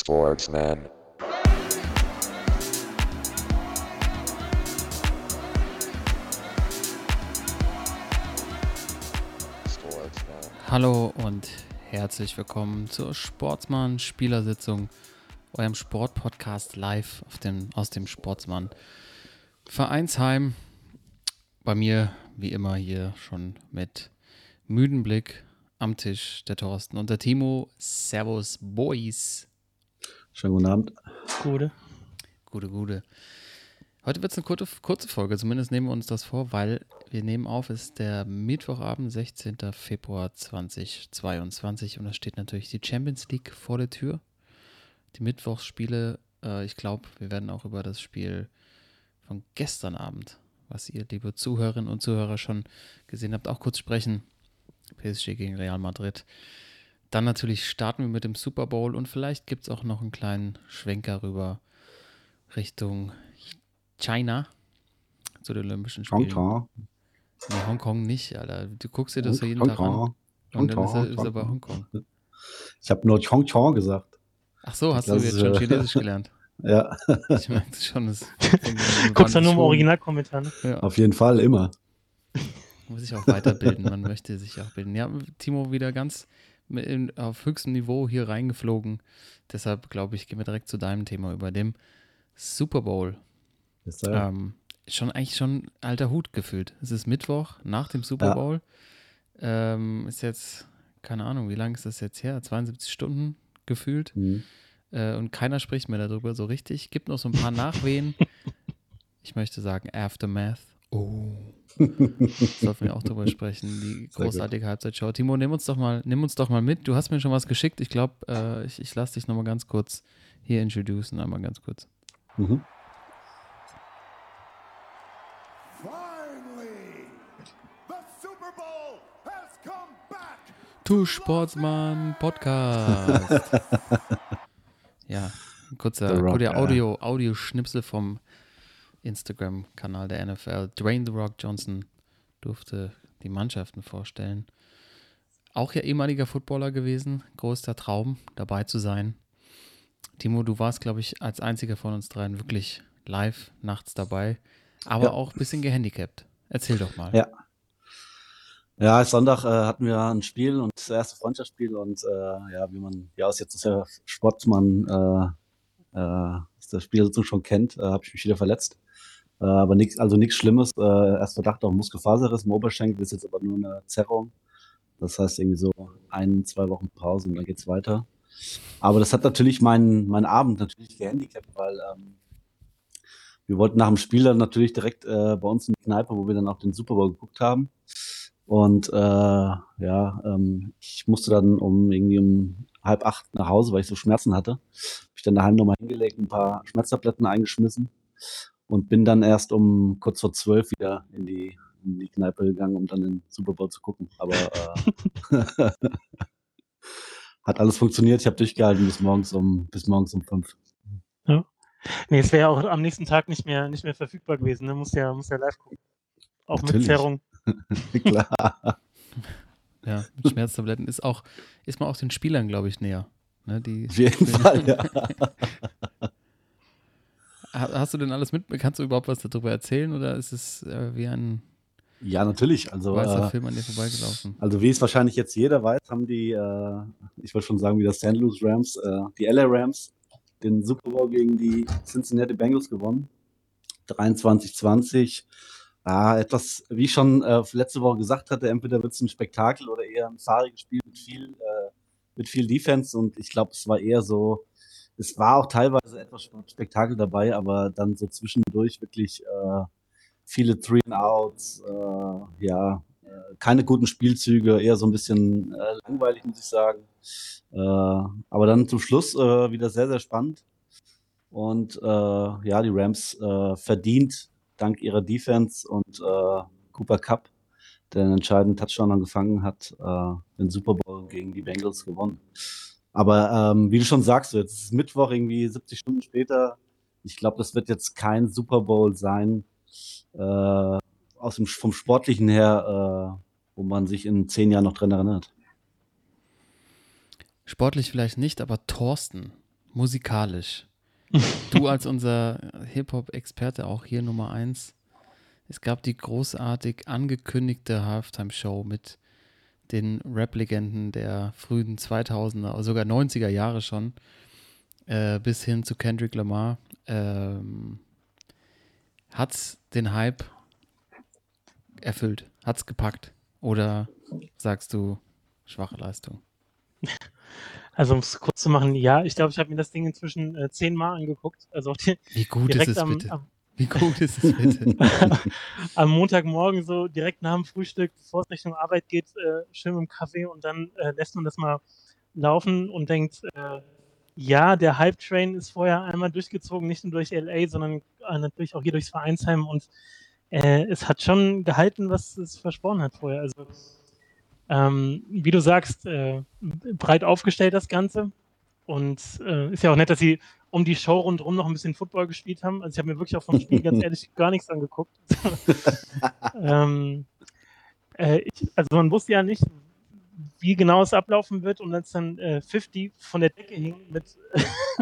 Sportsman. Hallo und herzlich willkommen zur Sportsmann Spielersitzung, eurem Sportpodcast live dem, aus dem Sportsmann Vereinsheim. Bei mir, wie immer, hier schon mit müden Blick am Tisch der Thorsten und der Timo. Servus, Boys. Schönen guten Abend. Gute. Gute, gute. Heute wird es eine kurze, kurze Folge, zumindest nehmen wir uns das vor, weil wir nehmen auf, es ist der Mittwochabend, 16. Februar 2022 und da steht natürlich die Champions League vor der Tür. Die Mittwochsspiele, äh, ich glaube, wir werden auch über das Spiel von gestern Abend, was ihr, liebe Zuhörerinnen und Zuhörer, schon gesehen habt, auch kurz sprechen. PSG gegen Real Madrid. Dann natürlich starten wir mit dem Super Bowl und vielleicht gibt es auch noch einen kleinen Schwenker rüber Richtung China zu den Olympischen Spielen. Hongkong. Nee, Hongkong nicht, Alter. Du guckst dir das ja jeden Tag an. Hongkong. Und dann ist, er, Hongkong, ist aber Hongkong. Ich habe nur Hongkong gesagt. Ach so, hast Das du jetzt schon äh, Chinesisch gelernt? Ja, Ich merke es schon. Das Guckst du nur im Originalkommentar, ne? Ja, auf jeden Fall immer. muss sich auch weiterbilden. Man möchte sich auch bilden. Ja, Timo wieder ganz in, auf höchstem Niveau hier reingeflogen. Deshalb glaube ich, gehen wir direkt zu deinem Thema über dem Super Bowl. Ist er. Ähm, schon eigentlich schon alter Hut gefühlt. Es ist Mittwoch nach dem Super Ja. Bowl. Ähm, ist jetzt, keine Ahnung, wie lange ist das jetzt her? 72 Stunden gefühlt. Mhm. Äh, und keiner spricht mehr darüber so richtig. Gibt noch so ein paar Nachwehen. ich möchte sagen, Aftermath. Oh. Sollten wir auch drüber sprechen. Die Sehr großartige Halbzeitshow. Timo, nimm uns doch mal, nimm uns doch mal mit. Du hast mir schon was geschickt. Ich glaube, äh, ich, ich lasse dich nochmal ganz kurz hier introducen. Einmal ganz kurz. Mhm. Finally, the Super Bowl has come back. Tu Sportsmann Podcast. ja, ein kurzer, kurzer. Audio, Audioschnipsel vom Instagram-Kanal der NFL. Dwayne The Rock Johnson durfte die Mannschaften vorstellen. Auch ja ehemaliger Footballer gewesen. Größter Traum, dabei zu sein. Timo, du warst, glaube ich, als einziger von uns dreien wirklich live nachts dabei, aber Ja. auch ein bisschen gehandicapt. Erzähl doch mal. Ja. Ja, Sonntag äh, hatten wir ein Spiel und das erste Freundschaftsspiel und äh, ja, wie man ja aus jetzt ist ja Sportsmann äh, äh, das Spiel so schon kennt, äh, habe ich mich wieder verletzt. Äh, aber nichts, also nichts Schlimmes. Äh, erst Verdacht auf Muskelfaserriss im Oberschenkel, ist jetzt aber nur eine Zerrung. Das heißt irgendwie so ein, zwei Wochen Pause und dann geht's weiter. Aber das hat natürlich meinen meinen Abend natürlich gehandicapt, weil ähm, wir wollten nach dem Spiel dann natürlich direkt äh, bei uns in die Kneipe, wo wir dann auch den Super Bowl geguckt haben. Und äh, ja, ähm, ich musste dann um irgendwie um halb acht nach Hause, weil ich so Schmerzen hatte. Hab ich dann daheim nochmal hingelegt, ein paar Schmerztabletten eingeschmissen und bin dann erst um kurz vor zwölf wieder in die, in die Kneipe gegangen, um dann den Super Bowl zu gucken. Aber äh, hat alles funktioniert. Ich habe durchgehalten bis morgens um bis morgens um fünf. Nee, es wäre ja auch am nächsten Tag nicht mehr, nicht mehr verfügbar gewesen. Ne? Muss ja, muss ja live gucken. Auch mit Natürlich. Zerrung. Klar. Ja, mit Schmerztabletten ist auch, ist man auch den Spielern, glaube ich, näher. Ne, die Auf jeden Fall, ja. Ha- Hast du denn alles mit? Kannst du überhaupt was darüber erzählen oder ist es äh, wie ein Ja, natürlich. Also, weißer äh, Film an dir vorbeigelaufen? Also wie es wahrscheinlich jetzt jeder weiß, haben die, äh, ich wollte schon sagen, wie das St. Louis Rams, äh, die LA Rams, den Super Bowl gegen die Cincinnati Bengals gewonnen. 23-20. Ah, etwas, wie ich schon äh, letzte Woche gesagt hatte, entweder wird es ein Spektakel oder eher ein fahriges Spiel mit viel, äh, mit viel Defense. Und ich glaube, es war eher so, es war auch teilweise etwas Spektakel dabei, aber dann so zwischendurch wirklich äh, viele Three and Outs, äh, ja, äh, keine guten Spielzüge, eher so ein bisschen äh, langweilig, muss ich sagen. Äh, aber dann zum Schluss äh, wieder sehr, sehr spannend. Und ja, die Rams verdient dank ihrer Defense und Cooper Cup, der einen entscheidenden Touchdown gefangen hat, den Super Bowl gegen die Bengals gewonnen. Aber ähm, wie du schon sagst, jetzt ist Mittwoch irgendwie 70 Stunden später. Ich glaube, das wird jetzt kein Super Bowl sein, äh, aus dem, vom Sportlichen her, äh, wo man sich in zehn Jahren noch dran erinnert. Sportlich vielleicht nicht, aber Thorsten, musikalisch. Du als unser Hip-Hop-Experte auch hier Nummer eins. Es gab die großartig angekündigte Halftime-Show mit den Rap-Legenden der frühen 2000er, sogar 90er Jahre schon, äh, bis hin zu Kendrick Lamar. Ähm, hat's den Hype erfüllt? Hat's gepackt? Oder sagst du schwache Leistung? Also um es kurz zu machen, ja, ich glaube, ich habe mir das Ding inzwischen äh, zehnmal angeguckt. Also die, Wie gut ist es am, bitte? am, Wie gut ist es bitte? am Montagmorgen so direkt nach dem Frühstück, bevor es Richtung Arbeit geht, äh, schön dem Kaffee und dann äh, lässt man das mal laufen und denkt, äh, ja, der Hype-Train ist vorher einmal durchgezogen, nicht nur durch LA, sondern äh, natürlich auch hier durchs Vereinsheim und äh, es hat schon gehalten, was es versprochen hat vorher. Also ähm, wie du sagst, äh, breit aufgestellt das Ganze. Und äh, ist ja auch nett, dass sie um die Show rundherum noch ein bisschen Football gespielt haben. Also ich habe mir wirklich auch vom Spiel ganz ehrlich gar nichts angeguckt. ähm, äh, ich, also man wusste ja nicht, wie genau es ablaufen wird und als dann äh, 50 von der Decke hing mit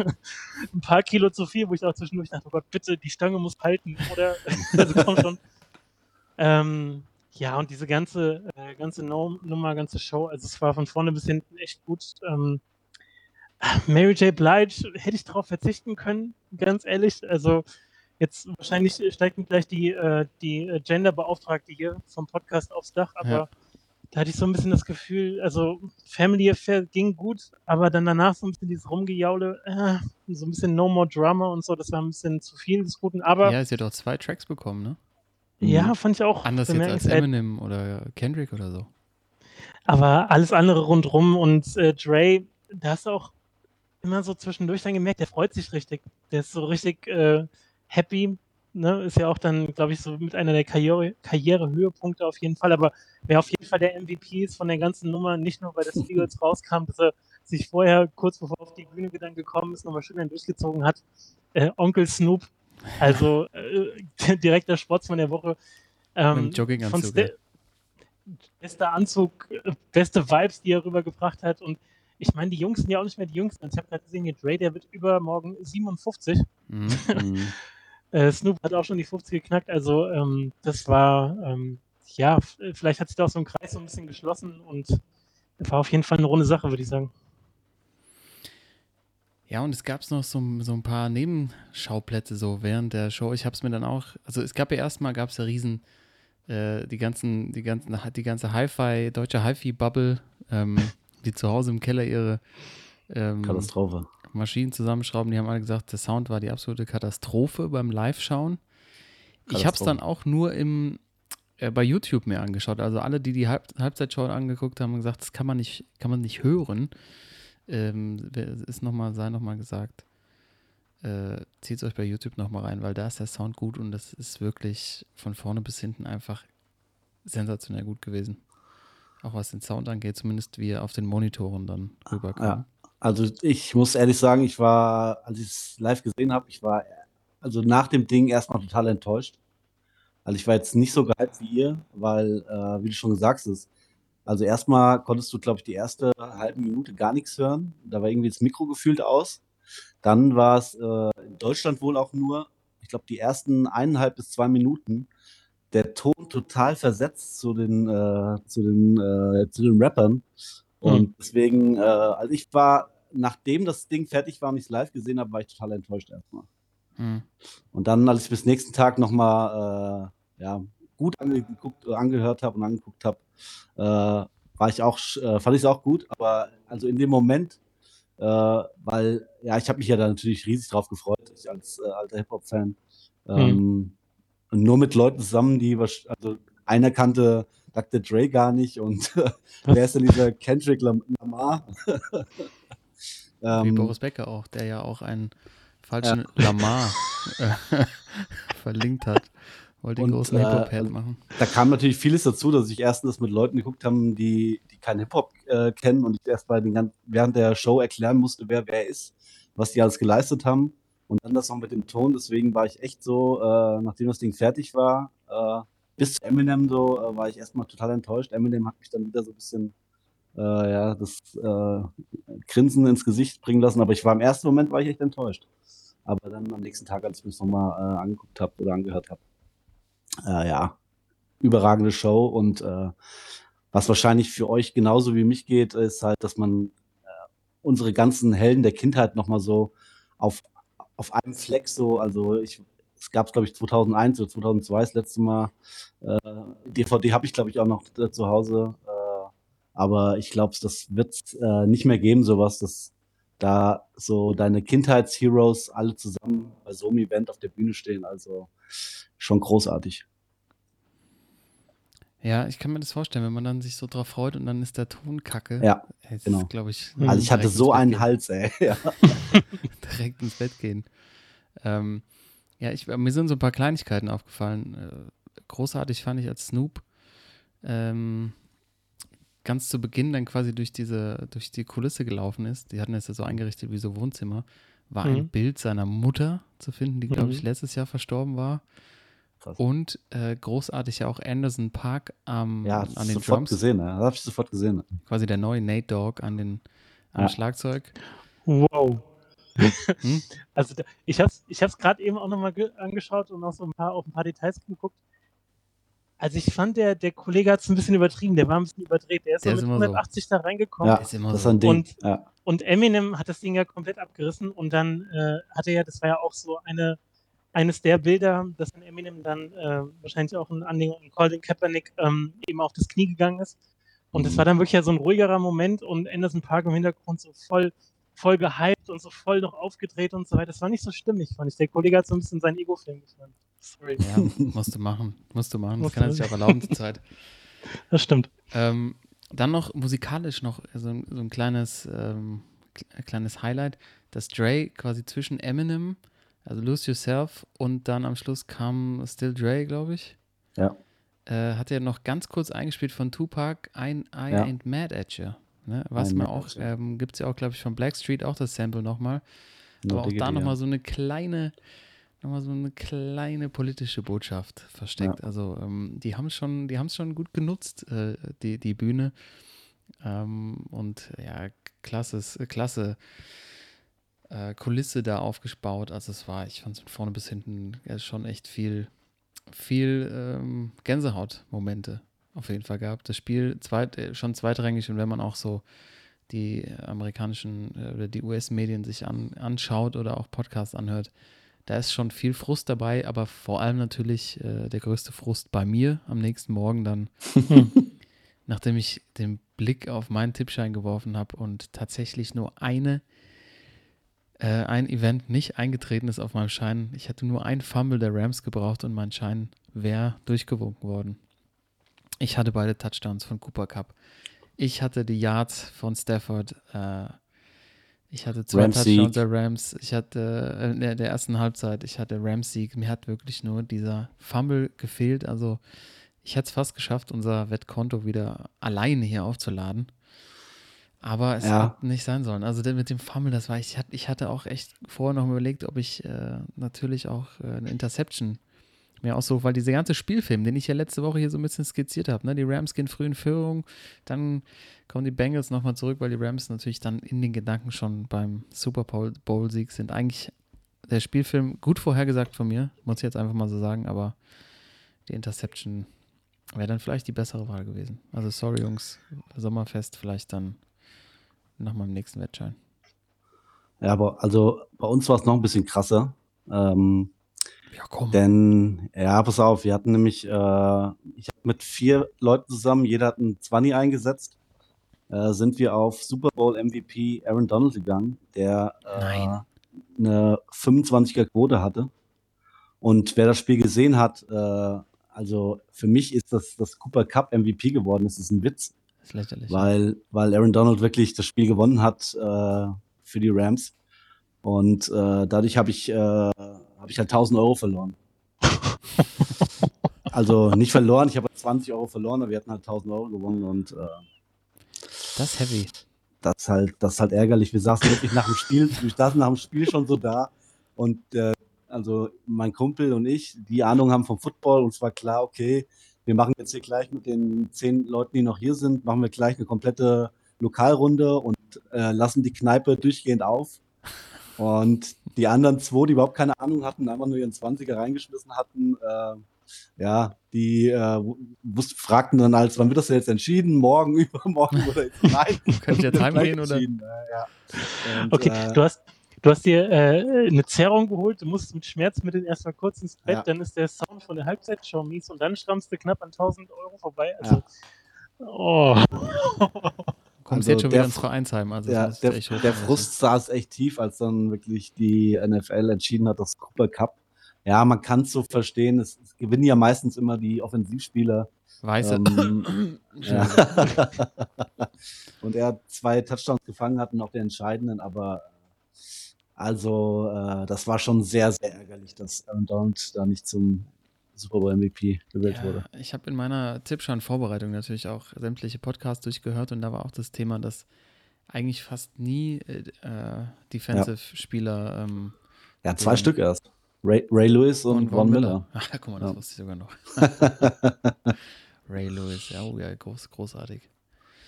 ein paar Kilo zu viel, wo ich auch zwischendurch dachte, oh Gott, bitte, die Stange muss halten oder also komm schon. Ähm, ja, und diese ganze, äh, ganze Nummer, ganze Show, also es war von vorne bis hinten echt gut. Ähm, Mary J. Blige hätte ich darauf verzichten können, ganz ehrlich. Also jetzt wahrscheinlich steigt mir gleich die, äh, die äh, Gender-Beauftragte hier vom Podcast aufs Dach, aber Ja. da hatte ich so ein bisschen das Gefühl, also Family Affair ging gut, aber dann danach so ein bisschen dieses Rumgejaule, äh, so ein bisschen No More Drama und so, das war ein bisschen zu viel des Guten, aber ja, sie hat auch zwei Tracks bekommen, ne? ja, fand ich auch Anders jetzt als. Eminem oder Kendrick oder so. Aber alles andere rundrum und äh, Dre, da hast du auch immer so zwischendurch dann gemerkt, der freut sich richtig. Der ist so richtig äh, happy. Ne? Ist ja auch dann, glaube ich, so mit einer der Karriere Karrierehöhepunkte auf jeden Fall. Aber wer auf jeden Fall der MVP ist von der ganzen Nummer, nicht nur weil das Video jetzt rauskam, dass er sich vorher, kurz bevor er auf die Bühne dann gekommen ist, nochmal schön dann durchgezogen hat. Äh, Onkel Snoop, also äh, direkter Sportsmann der Woche. Ähm, Jogginganzug, von ja. bester Anzug, äh, beste Vibes, die er rübergebracht hat. Und ich meine, die Jungs sind ja auch nicht mehr die Jüngsten. Ich habe gerade gesehen, hier Dre, der wird übermorgen 57. Mhm. Mhm. Äh, Snoop hat auch schon die 50 geknackt. Also ähm, das war, ähm, ja, vielleicht hat sich da auch so ein Kreis so ein bisschen geschlossen und war auf jeden Fall eine runde Sache, würde ich sagen. Ja, und es gab noch so, so ein paar Nebenschauplätze so während der Show. Ich habe es mir dann auch, also es gab ja erstmal, gab es ja riesen, äh, die ganzen, die ganzen, die ganze Hi-Fi, deutsche Hi-Fi-Bubble, ähm, die zu Hause im Keller ihre ähm, Katastrophe. Maschinen zusammenschrauben. Die haben alle gesagt, der Sound war die absolute Katastrophe beim Live-Schauen. Ich habe es dann auch nur im, äh, bei YouTube mir angeschaut. Also alle, die die Halb Halbzeitshow angeguckt haben, haben gesagt, das kann man nicht, kann man nicht hören. Ähm, ist noch mal, sei nochmal gesagt. Äh, Zieht es euch bei YouTube nochmal rein, weil da ist der Sound gut und das ist wirklich von vorne bis hinten einfach sensationell gut gewesen. Auch was den Sound angeht, zumindest wie er auf den Monitoren dann rüberkam. Ja. Also ich muss ehrlich sagen, ich war, als ich es live gesehen habe, ich war also nach dem Ding erstmal total enttäuscht. Also ich war jetzt nicht so gehypt wie ihr, weil, äh, wie du schon gesagt hast, also erstmal konntest du, glaube ich, die erste halbe Minute gar nichts hören. Da war irgendwie das Mikro gefühlt aus. Dann war es äh, in Deutschland wohl auch nur, ich glaube, die ersten eineinhalb bis zwei Minuten der Ton total versetzt zu den, äh, zu den, äh, zu den Rappern. Und deswegen, äh, also ich war, nachdem das Ding fertig war und ich es live gesehen habe, war ich total enttäuscht erstmal. Hm. Und dann, als ich bis nächsten Tag nochmal äh, ja, gut angeguckt, äh, angehört habe und angeguckt habe, äh, war ich auch, äh, fand ich es auch gut. Aber also in dem Moment, weil, ja, ich habe mich ja da natürlich riesig drauf gefreut, ich als äh, alter Hip-Hop-Fan. Ähm, und nur mit Leuten zusammen, die, also einer kannte Dr. Dre gar nicht und wer ist denn dieser Kendrick Lam Lamar? Wie ähm, Boris Becker auch, der ja auch einen falschen Lamar äh, verlinkt hat. Wollte den Und, großen äh, Hip-Hop-Head also- machen. da kam natürlich vieles dazu, dass ich erstens mit Leuten geguckt haben, die, die keinen Hip-Hop äh, kennen und ich erst bei den ganzen, während der Show erklären musste, wer wer ist, was die alles geleistet haben. Und dann das noch mit dem Ton. Deswegen war ich echt so, äh, nachdem das Ding fertig war, äh, bis zu Eminem so, äh, war ich erstmal total enttäuscht. Eminem hat mich dann wieder so ein bisschen äh, ja, das äh, Grinsen ins Gesicht bringen lassen. Aber ich war im ersten Moment war ich echt enttäuscht. Aber dann am nächsten Tag, als ich mir das nochmal äh, angeguckt habe oder angehört habe, ja, überragende Show und was wahrscheinlich für euch genauso wie mich geht, ist halt, dass man unsere ganzen Helden der Kindheit nochmal so auf, auf einem Fleck so, also ich, es gab es glaube ich 2001 oder 2002 das letzte Mal, äh, DVD habe ich glaube ich auch noch äh, zu Hause, äh, aber ich glaube, das wird äh, nicht mehr geben, sowas, dass da so deine Kindheitsheroes alle zusammen bei so einem Event auf der Bühne stehen, also schon großartig. Ja, ich kann mir das vorstellen, wenn man dann sich so drauf freut und dann ist der Ton kacke. Ja, Es genau. ist, glaube ich, Also ich hatte so einen gehen. Hals, ey. Ja. direkt ins Bett gehen. Ähm, ja, ich, mir sind so ein paar Kleinigkeiten aufgefallen. Äh, großartig fand ich als Snoop ähm, ganz zu Beginn dann quasi durch diese, durch die Kulisse gelaufen ist. Die hatten es ja so eingerichtet wie so Wohnzimmer. War ein Mhm. Bild seiner Mutter zu finden, die, glaube ich, Mhm. letztes Jahr verstorben war. Krass. Und äh, großartig ja auch Anderson Park am, Ja, an den sofort Drums. gesehen, ja. Das habe ich sofort gesehen. Quasi der neue Nate Dogg an den, am Ja. Schlagzeug. Wow. Hm? Also da, ich habe es ich hab's gerade eben auch nochmal angeschaut und auch so ein paar, auf ein paar Details geguckt. Also ich fand, der, der Kollege hat es ein bisschen übertrieben, der war ein bisschen überdreht. Der ist Der so ist mit immer so. 180 da reingekommen. Ja, ist immer das so. ein Ding. Und- ja. Und Eminem hat das Ding ja komplett abgerissen und dann äh, hat er ja, das war ja auch so eine, eines der Bilder, dass dann Eminem dann äh, wahrscheinlich auch ein Anleger an Colin Kaepernick ähm, eben auf das Knie gegangen ist. Und das Mhm. war dann wirklich ja so ein ruhigerer Moment und Anderson Park im Hintergrund so voll, voll gehypt und so voll noch aufgedreht und so weiter. Das war nicht so stimmig, fand ich. Der Kollege hat so ein bisschen seinen Ego-Film gefahren. Sorry. Ja, musst du machen. Musst du machen. Das kann er sich auch erlauben zur Zeit. Das stimmt. Ähm, dann noch musikalisch noch so ein, so ein kleines, ähm, kle- kleines Highlight, dass Dre quasi zwischen Eminem, also Lose Yourself, und dann am Schluss kam Still Dre, glaube ich. Ja. Äh, hat er noch ganz kurz eingespielt von Tupac, ein I Ja. Ain't Mad at You. Ne? Was man auch, ähm, gibt es ja auch, glaube ich, von Blackstreet auch das Sample nochmal. No Aber auch da nochmal so eine kleine, nochmal so eine kleine politische Botschaft versteckt. Ja. Also ähm, die haben es schon, die haben es schon gut genutzt, äh, die, die Bühne. Ähm, und ja, klasses, klasse äh, Kulisse da aufgebaut. Also es war, ich fand es von vorne bis hinten ja, schon echt viel, viel ähm, Gänsehaut-Momente auf jeden Fall gehabt. Das Spiel zweit, äh, schon zweitrangig und wenn man auch so die amerikanischen äh, oder die US-Medien sich an, anschaut oder auch Podcasts anhört, da ist schon viel Frust dabei, aber vor allem natürlich äh, der größte Frust bei mir am nächsten Morgen dann, nachdem ich den Blick auf meinen Tippschein geworfen habe und tatsächlich nur eine äh, ein Event nicht eingetreten ist auf meinem Schein. Ich hatte nur ein Fumble der Rams gebraucht und mein Schein wäre durchgewunken worden. Ich hatte beide Touchdowns von Cooper Cup. Ich hatte die Yards von Stafford. Äh, ich hatte zwei Rams Touchdowns der Rams. Ich hatte äh, in der, der ersten Halbzeit, ich hatte Rams Sieg. Mir hat wirklich nur dieser Fumble gefehlt. Also ich hätte es fast geschafft, unser Wettkonto wieder alleine hier aufzuladen. Aber es Ja. hat nicht sein sollen. Also mit dem Fumble, das war ich, hatte- ich hatte auch echt vorher noch überlegt, ob ich äh, natürlich auch äh, eine Interception mir aussuche, weil dieser ganze Spielfilm, den ich ja letzte Woche hier so ein bisschen skizziert habe, ne? die Rams gehen früh in Führung, dann kommen die Bengals nochmal zurück, weil die Rams natürlich dann in den Gedanken schon beim Super Bowl- Bowl-Sieg sind. Eigentlich der Spielfilm gut vorhergesagt von mir, muss ich jetzt einfach mal so sagen, aber die Interception wäre dann vielleicht die bessere Wahl gewesen. Also sorry Jungs, Sommerfest vielleicht dann nach meinem nächsten Wettschein. Ja, aber also bei uns war es noch ein bisschen krasser. Ähm, Ja, komm. denn, ja, pass auf, wir hatten nämlich, äh, ich habe mit vier Leuten zusammen, jeder hat einen 20 eingesetzt, äh, sind wir auf Super Bowl MVP Aaron Donald gegangen, der äh, eine 25er Quote hatte. Und wer das Spiel gesehen hat, äh, also für mich ist das, das Cooper Cup MVP geworden. Das ist ein Witz, ist lächerlich. weil, weil Aaron Donald wirklich das Spiel gewonnen hat äh, für die Rams. Und äh, dadurch habe ich, äh, hab ich halt 1000 Euro verloren. also nicht verloren, ich habe 20 Euro verloren, aber wir hatten halt 1000 Euro gewonnen und äh, das ist heavy. das ist halt, das ist halt ärgerlich. Wir saßen wirklich nach dem Spiel, wir saßen nach dem Spiel schon so da und äh, also mein Kumpel und ich, die Ahnung haben vom Football und es war klar, okay, wir machen jetzt hier gleich mit den zehn Leuten, die noch hier sind, machen wir gleich eine komplette Lokalrunde und äh, lassen die Kneipe durchgehend auf. Und die anderen zwei, die überhaupt keine Ahnung hatten, einfach nur ihren 20er reingeschmissen hatten, äh, ja, die äh, wussten, fragten dann als, wann wird das denn jetzt entschieden? Morgen, übermorgen oder jetzt nein? Kann ich jetzt heimgehen oder? Äh, ja. Und, Okay, äh, du hast, du hast dir äh, eine Zerrung geholt, du musst mit Schmerzmitteln erstmal kurz ins Bett, Ja. dann ist der Sound von der Halbzeitshow mies und dann strammst du knapp an 1000 Euro vorbei. Also, oh. Du kommst Also jetzt schon der wieder ins Vereinsheim. Also Ja, der, der. Frust saß echt tief, als dann wirklich die NFL entschieden hat, das Cooper Cup. Ja, man kann es so verstehen. Es, es gewinnen ja meistens immer die Offensivspieler. Weiße. Ähm, ja. und er hat zwei Touchdowns gefangen, hatten auch den entscheidenden, aber also äh, das war schon sehr, sehr ärgerlich, dass Aaron Donald da nicht zum Super Bowl MVP gewählt wurde. Ja, ich habe in meiner Tippschein-Vorbereitung natürlich auch sämtliche Podcasts durchgehört und da war auch das Thema, dass eigentlich fast nie äh, äh, Defensive-Spieler ähm, Ja, zwei. Stück erst. Ray, Ray Lewis und, Von Miller. Ach, guck mal, das Ja. wusste ich sogar noch. Ray Lewis, ja, oh, ja groß, großartig.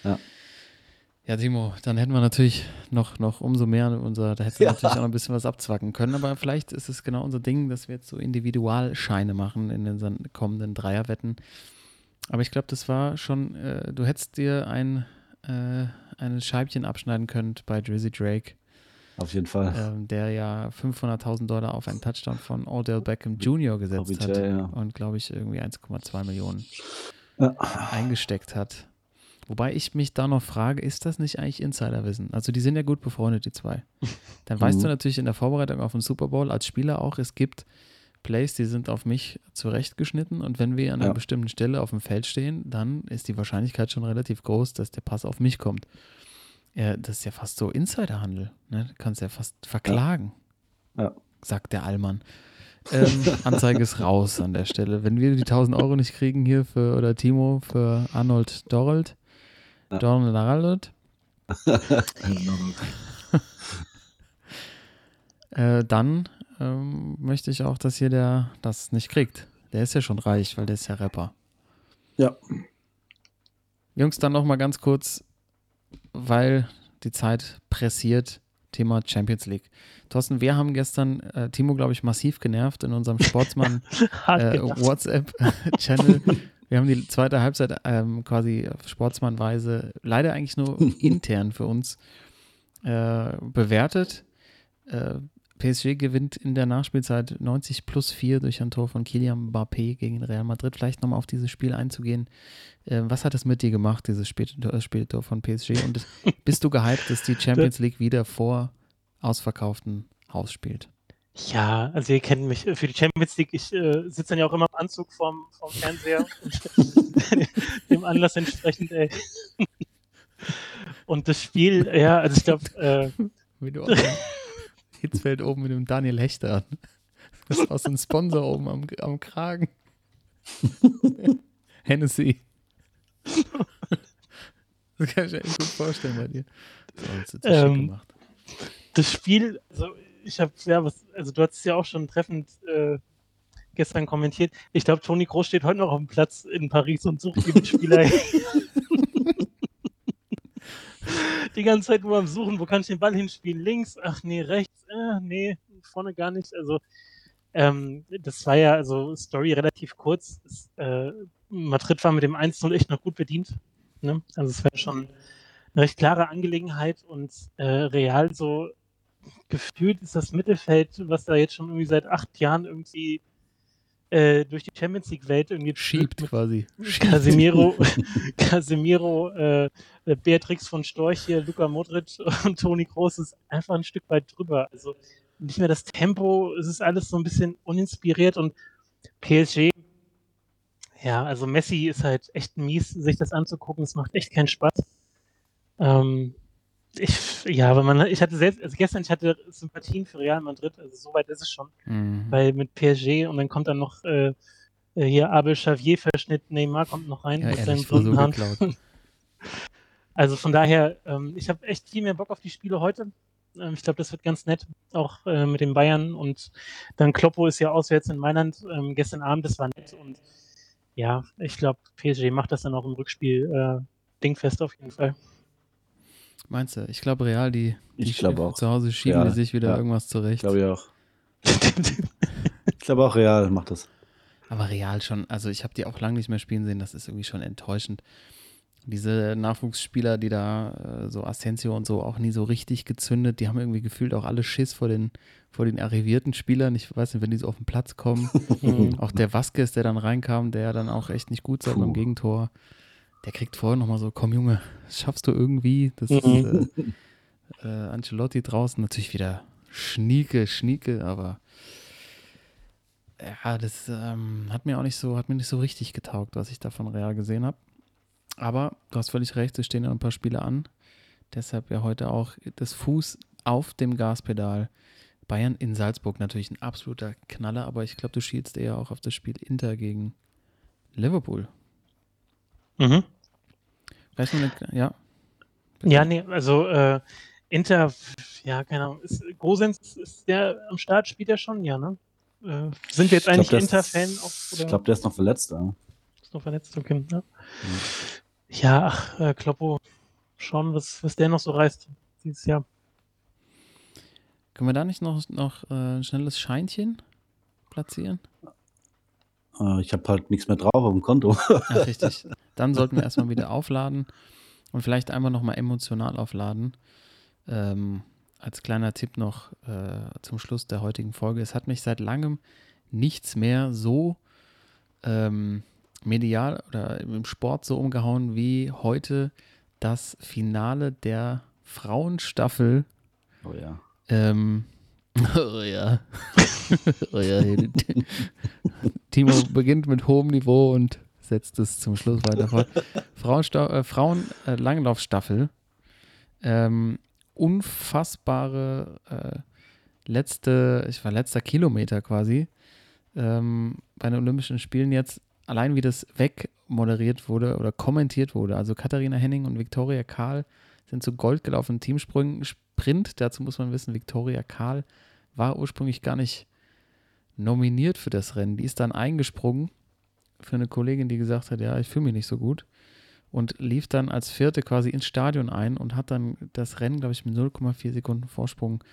Ja. Ja, Timo, dann hätten wir natürlich noch, noch umso mehr unser, da hätten wir Ja. natürlich auch noch ein bisschen was abzwacken können, aber vielleicht ist es genau unser Ding, dass wir jetzt so Individualscheine machen in unseren kommenden Dreierwetten. Aber ich glaube, das war schon, äh, du hättest dir ein, äh, ein Scheibchen abschneiden können bei Drizzy Drake, Auf jeden Fall. ähm, der ja 500.000 Dollar auf einen Touchdown von Odell Beckham Jr. gesetzt OBJ, hat ja. und glaube ich irgendwie 1,2 Millionen Ja. eingesteckt hat. Wobei ich mich da noch frage, ist das nicht eigentlich Insiderwissen? Also die sind ja gut befreundet, die zwei. Dann weißt Mhm. du natürlich in der Vorbereitung auf den Super Bowl als Spieler auch, es gibt Plays, die sind auf mich zurechtgeschnitten und wenn wir an einer Ja. bestimmten Stelle auf dem Feld stehen, dann ist die Wahrscheinlichkeit schon relativ groß, dass der Pass auf mich kommt. Ja, das ist ja fast so Insiderhandel. Ne? Du kannst ja fast verklagen, Ja. sagt der Allmann. Ähm, Anzeige ist raus an der Stelle. Wenn wir die 1000 Euro nicht kriegen hier für, oder Timo, für Arnold Dorold, Ja. Donald äh, dann ähm, möchte ich auch, dass hier der das nicht kriegt. Der ist ja schon reich, weil der ist ja Rapper. Ja. Jungs, dann noch mal ganz kurz, weil die Zeit pressiert, Thema Champions League. Thorsten, wir haben gestern äh, Timo, glaube ich, massiv genervt in unserem Sportsmann äh. WhatsApp-Channel. Wir haben die zweite Halbzeit ähm, quasi auf Sportsmannweise leider eigentlich nur intern für uns äh, bewertet. Äh, PSG gewinnt in der Nachspielzeit 90 plus 4 durch ein Tor von Kylian Mbappé gegen Real Madrid. Vielleicht nochmal auf dieses Spiel einzugehen. Äh, was hat es mit dir gemacht, dieses späte, äh, späte Tor von PSG? Und bist du gehypt, dass die Champions League wieder vor ausverkauftem Haus spielt? Ja, also ihr kennt mich äh, für die Champions League. Ich äh, sitze dann ja auch immer im Anzug vorm, vorm Fernseher und dem Anlass entsprechend. Ey. Und das Spiel, ja, also ich glaube, äh, Wie du auch Hitzfeld oben mit dem Daniel Hechter an. Das auch so ein Sponsor oben am, am Kragen. Hennessy. Das kann ich mir echt gut vorstellen bei dir. Das Ähm, gemacht. das Spiel, also ich habe, ja, was, also du hast es ja auch schon treffend äh, gestern kommentiert. Ich glaube, Toni Groß steht heute noch auf dem Platz in Paris und sucht die Mitspieler. die ganze Zeit nur am Suchen, wo kann ich den Ball hinspielen? Links, ach nee, rechts, äh, nee, vorne gar nicht. Also ähm, das war ja, also Story relativ kurz. Es, äh, Madrid war mit dem 1-0 echt noch gut bedient. Ne? Also es war schon eine recht klare Angelegenheit und äh, Real so gefühlt ist das Mittelfeld, was da jetzt schon irgendwie seit acht Jahren irgendwie äh, durch die Champions League Welt irgendwie Schiebt quasi. Casemiro, Casemiro, äh, Beatrix von Storch hier, Luka Modric und Toni Kroos ist einfach ein Stück weit drüber. Also nicht mehr das Tempo, es ist alles so ein bisschen uninspiriert und PSG, ja, also Messi ist halt echt mies, sich das anzugucken. Es macht echt keinen Spaß. Ähm, ich, ja, aber man, ich hatte selbst, also gestern, ich hatte Sympathien für Real Madrid, also soweit ist es schon Mhm. weil mit PSG und dann kommt dann noch äh, äh, hier Abel Xavier Verschnitt, Neymar kommt noch rein Ja, mit seinen blonden geklaut. Also von daher, ähm, ich habe echt viel mehr Bock auf die Spiele heute. Ähm, ich glaube, das wird ganz nett, auch äh, mit den Bayern und dann Kloppo ist ja auswärts in Mailand ähm, gestern Abend, das war nett und ja, ich glaube, PSG macht das dann auch im Rückspiel äh, dingfest auf jeden Fall. Meinst du? Ich glaube, Real, die, die Ich glaube auch. zu Hause schieben Real, die sich wieder ja. irgendwas zurecht. Glaube ich auch. Ich glaube auch Real macht das. Aber Real schon, also ich habe die auch lange nicht mehr spielen sehen, das ist irgendwie schon enttäuschend. Diese Nachwuchsspieler, die da, äh, so Asensio und so, auch nie so richtig gezündet, die haben irgendwie gefühlt auch alle Schiss vor den, vor den arrivierten Spielern. Ich weiß nicht, wenn die so auf den Platz kommen. auch der Vasquez, der dann reinkam, der dann auch echt nicht gut sah beim. Gegentor, der kriegt vorher nochmal so, komm Junge, das schaffst du irgendwie. Das Mhm. ist äh, äh, Ancelotti draußen, natürlich wieder schnieke, schnieke, aber ja, das ähm, hat mir auch nicht so, hat mir nicht so richtig getaugt, was ich da von Real gesehen habe. Aber du hast völlig recht, es stehen ja ein paar Spiele an. Deshalb ja heute auch das Fuß auf dem Gaspedal. Bayern in Salzburg natürlich ein absoluter Knaller, aber ich glaube, du schielst eher auch auf das Spiel Inter gegen Liverpool. Mhm. Weißt du, ja? Bitte. Ja, nee, also äh, Inter, ja, keine Ahnung. Ist, Gosens, ist der am Start, spielt er schon? Ja, ne? Äh, sind wir jetzt eigentlich Inter-Fan? Ich glaube, der ist noch verletzt. Ja. ist noch verletzt? Okay, ja. Ja, ach, äh, Kloppo, schauen, was, was der noch so reißt dieses Jahr. Können wir da nicht noch, noch äh, ein schnelles Scheinchen platzieren? Äh, ich habe halt nichts mehr drauf auf dem Konto. Ja, richtig. Dann sollten wir erstmal wieder aufladen und vielleicht einmal nochmal emotional aufladen. Ähm, als kleiner Tipp noch äh, zum Schluss der heutigen Folge. Es hat mich seit langem nichts mehr so ähm, medial oder im Sport so umgehauen wie heute das Finale der Frauenstaffel Oh ja. ähm, oh ja. oh ja. Timo beginnt mit hohem Niveau und setzt es zum Schluss weiter fort. Äh, Frauen äh, Langlaufstaffel. Ähm, unfassbare äh, letzte, ich war letzter Kilometer quasi ähm, bei den Olympischen Spielen jetzt allein wie das wegmoderiert wurde oder kommentiert wurde. Also Katharina Henning und Viktoria Karl sind zu Gold gelaufen. Teamsprung Sprint, dazu muss man wissen, Viktoria Karl war ursprünglich gar nicht nominiert für das Rennen. Die ist dann eingesprungen für eine Kollegin, die gesagt hat, ja, ich fühle mich nicht so gut. Und lief dann als Vierte quasi ins Stadion ein und hat dann das Rennen, glaube ich, mit 0,4 Sekunden Vorsprung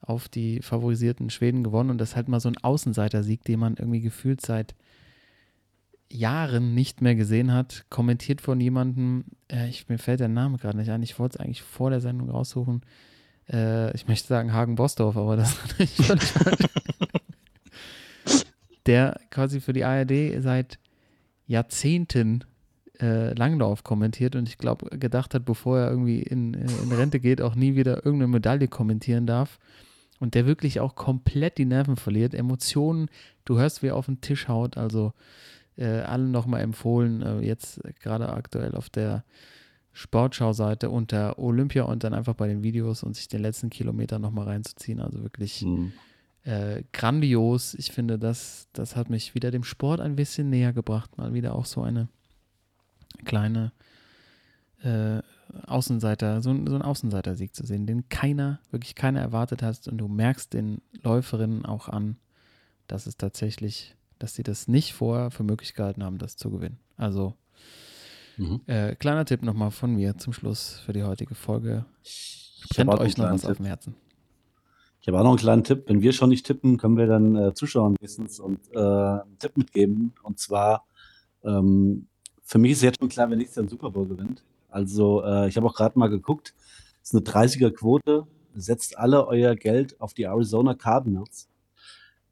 auf die favorisierten Schweden gewonnen. Und das ist halt mal so ein Außenseiter-Sieg, den man irgendwie gefühlt seit Jahren nicht mehr gesehen hat. Kommentiert von jemandem, äh, ich, mir fällt der Name gerade nicht ein, ich wollte es eigentlich vor der Sendung raussuchen. Äh, ich möchte sagen Hagen Bosdorf, aber das ist völlig falsch. Der quasi für die ARD seit Jahrzehnten äh, Langlauf kommentiert und ich glaube, gedacht hat, bevor er irgendwie in, äh, in Rente geht, auch nie wieder irgendeine Medaille kommentieren darf. Und der wirklich auch komplett die Nerven verliert. Emotionen, du hörst, wie er auf den Tisch haut. Also äh, allen nochmal empfohlen, äh, jetzt gerade aktuell auf der Sportschau-Seite unter Olympia und dann einfach bei den Videos und sich den letzten Kilometer nochmal reinzuziehen. Also wirklich Hm. äh, grandios. Ich finde, das, das hat mich wieder dem Sport ein bisschen näher gebracht. Mal wieder auch so eine kleine äh, Außenseiter, so, ein- so einen Außenseiter-Sieg zu sehen, den keiner, wirklich keiner erwartet hat. Und du merkst den Läuferinnen auch an, dass es tatsächlich, dass sie das nicht vorher für möglich gehalten haben, das zu gewinnen. Also Mhm. äh, kleiner Tipp nochmal von mir zum Schluss für die heutige Folge. Ich Brennt euch noch was kleinen auf Tipp. dem Herzen. Ich habe auch noch einen kleinen Tipp. Wenn wir schon nicht tippen, können wir dann äh, Zuschauern wenigstens und, äh, einen Tipp mitgeben. Und zwar, ähm, für mich ist jetzt schon klar, wer nächstes Jahr den Super Bowl gewinnt. Also, äh, ich habe auch gerade mal geguckt. Es ist eine 30er-Quote. Setzt alle euer Geld auf die Arizona Cardinals.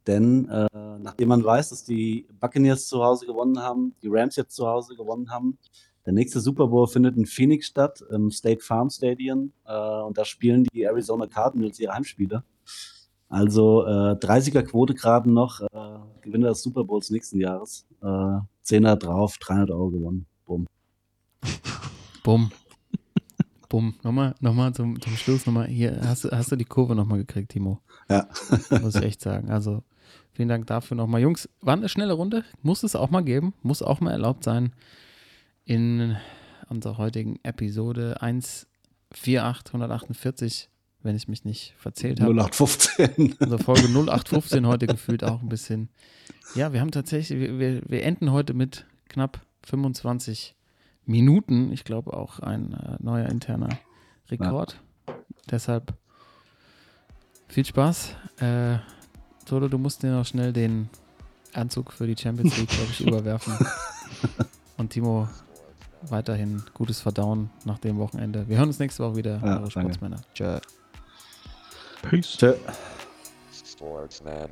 Denn äh, nachdem man weiß, dass die Buccaneers zu Hause gewonnen haben, die Rams jetzt zu Hause gewonnen haben, der nächste Super Bowl findet in Phoenix statt, im State Farm Stadium. Äh, und da spielen die Arizona Cardinals ihre Heimspiele. Also äh, 30er Quote gerade noch, äh, Gewinner des Super Bowls nächsten Jahres. Äh, 10er drauf, 300 Euro gewonnen. Bumm. Bumm. Bumm. Nochmal, nochmal zum, zum Schluss nochmal. Hier, hast, du- hast du die Kurve nochmal gekriegt, Timo? Ja. Muss ich echt sagen. Also, vielen Dank dafür nochmal. Jungs, war eine schnelle Runde. Muss es auch mal geben. Muss auch mal erlaubt sein. In unserer heutigen Episode 148, wenn ich mich nicht verzählt habe. 0815. Unsere Folge 0815 heute gefühlt auch ein bisschen. Ja, wir haben tatsächlich, wir, wir, wir enden heute mit knapp 25 Minuten. Ich glaube auch ein äh, neuer interner Rekord. Deshalb viel Spaß. Äh, Toto, du musst dir noch schnell den Anzug für die Champions League, glaube ich, überwerfen. Und Timo, weiterhin gutes Verdauen nach dem Wochenende. Wir hören uns nächste Woche wieder. Ja, eure. Sportsmänner. Tschö. Peace. Tschö. Sportsman.